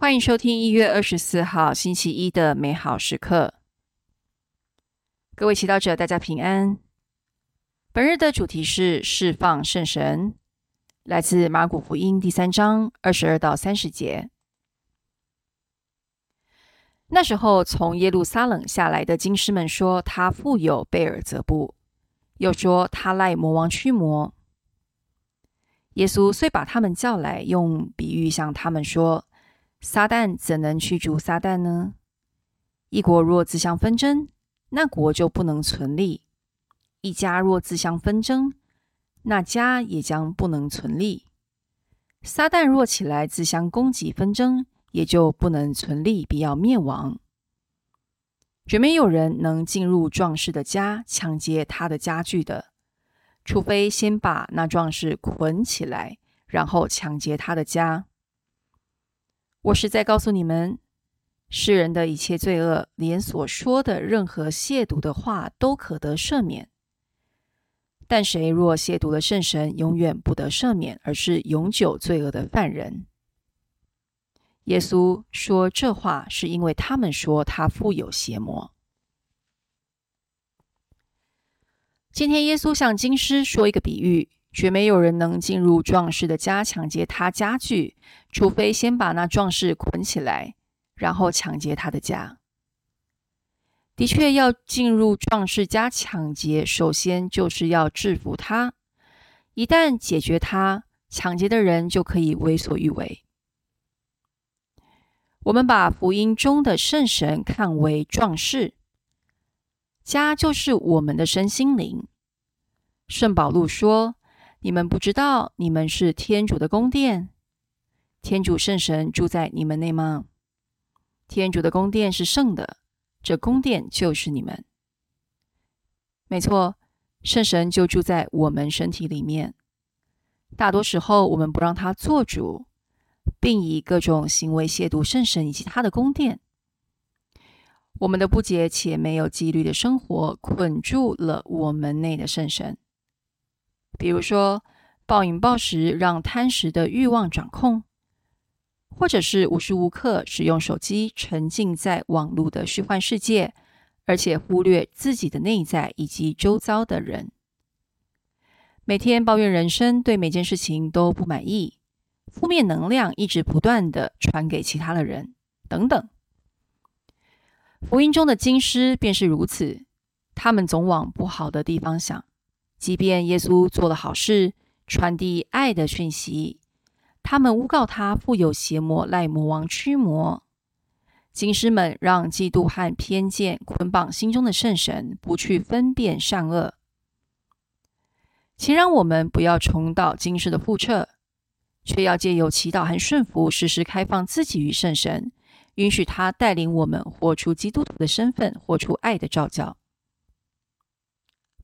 欢迎收听一月二十四号星期一的美好时刻。各位祈祷者，大家平安。本日的主题是释放圣神，来自马古福音第三章二十二到三十节。那时候，从耶路撒冷下来的经师们说，他富有贝尔泽布，又说他赖魔王驱魔。耶稣虽把他们叫来，用比喻向他们说：“撒旦怎能驱逐撒旦呢？一国若自相纷争，那国就不能存立；一家若自相纷争，那家也将不能存立。撒旦若起来自相攻击纷争，也就不能存立，必要灭亡。绝没有人能进入壮士的家，抢劫他的家具的。”除非先把那壮士捆起来，然后抢劫他的家。我是在告诉你们，世人的一切罪恶，连所说的任何亵渎的话，都可得赦免。但谁若亵渎了圣神，永远不得赦免，而是永久罪恶的犯人。耶稣说这话，是因为他们说他富有邪魔。今天，耶稣向金师说一个比喻，绝没有人能进入壮士的家抢劫他家具，除非先把那壮士捆起来，然后抢劫他的家。的确，要进入壮士家抢劫，首先就是要制服他。一旦解决他，抢劫的人就可以为所欲为。我们把福音中的圣神看为壮士。家就是我们的身心灵。圣保禄说：“你们不知道，你们是天主的宫殿，天主圣神住在你们内吗？天主的宫殿是圣的，这宫殿就是你们。没错，圣神就住在我们身体里面。大多时候，我们不让他做主，并以各种行为亵渎圣神以及他的宫殿。”我们的不洁且没有纪律的生活，捆住了我们内的圣神。比如说，暴饮暴食让贪食的欲望掌控，或者是无时无刻使用手机，沉浸在网络的虚幻世界，而且忽略自己的内在以及周遭的人。每天抱怨人生，对每件事情都不满意，负面能量一直不断的传给其他的人，等等。福音中的经师便是如此，他们总往不好的地方想。即便耶稣做了好事，传递爱的讯息，他们诬告他富有邪魔，赖魔王驱魔。经师们让嫉妒和偏见捆绑心中的圣神，不去分辨善恶。请让我们不要重蹈经师的覆辙，却要借由祈祷和顺服，时时开放自己与圣神。允许他带领我们活出基督徒的身份，活出爱的召教。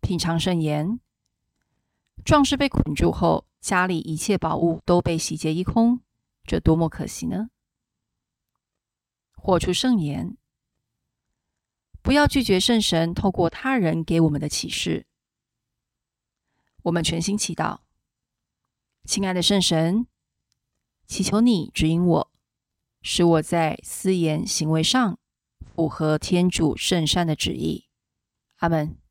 品尝圣言，壮士被捆住后，家里一切宝物都被洗劫一空，这多么可惜呢？豁出圣言，不要拒绝圣神透过他人给我们的启示。我们全心祈祷，亲爱的圣神，祈求你指引我。使我在私言行为上符合天主圣善的旨意。阿门。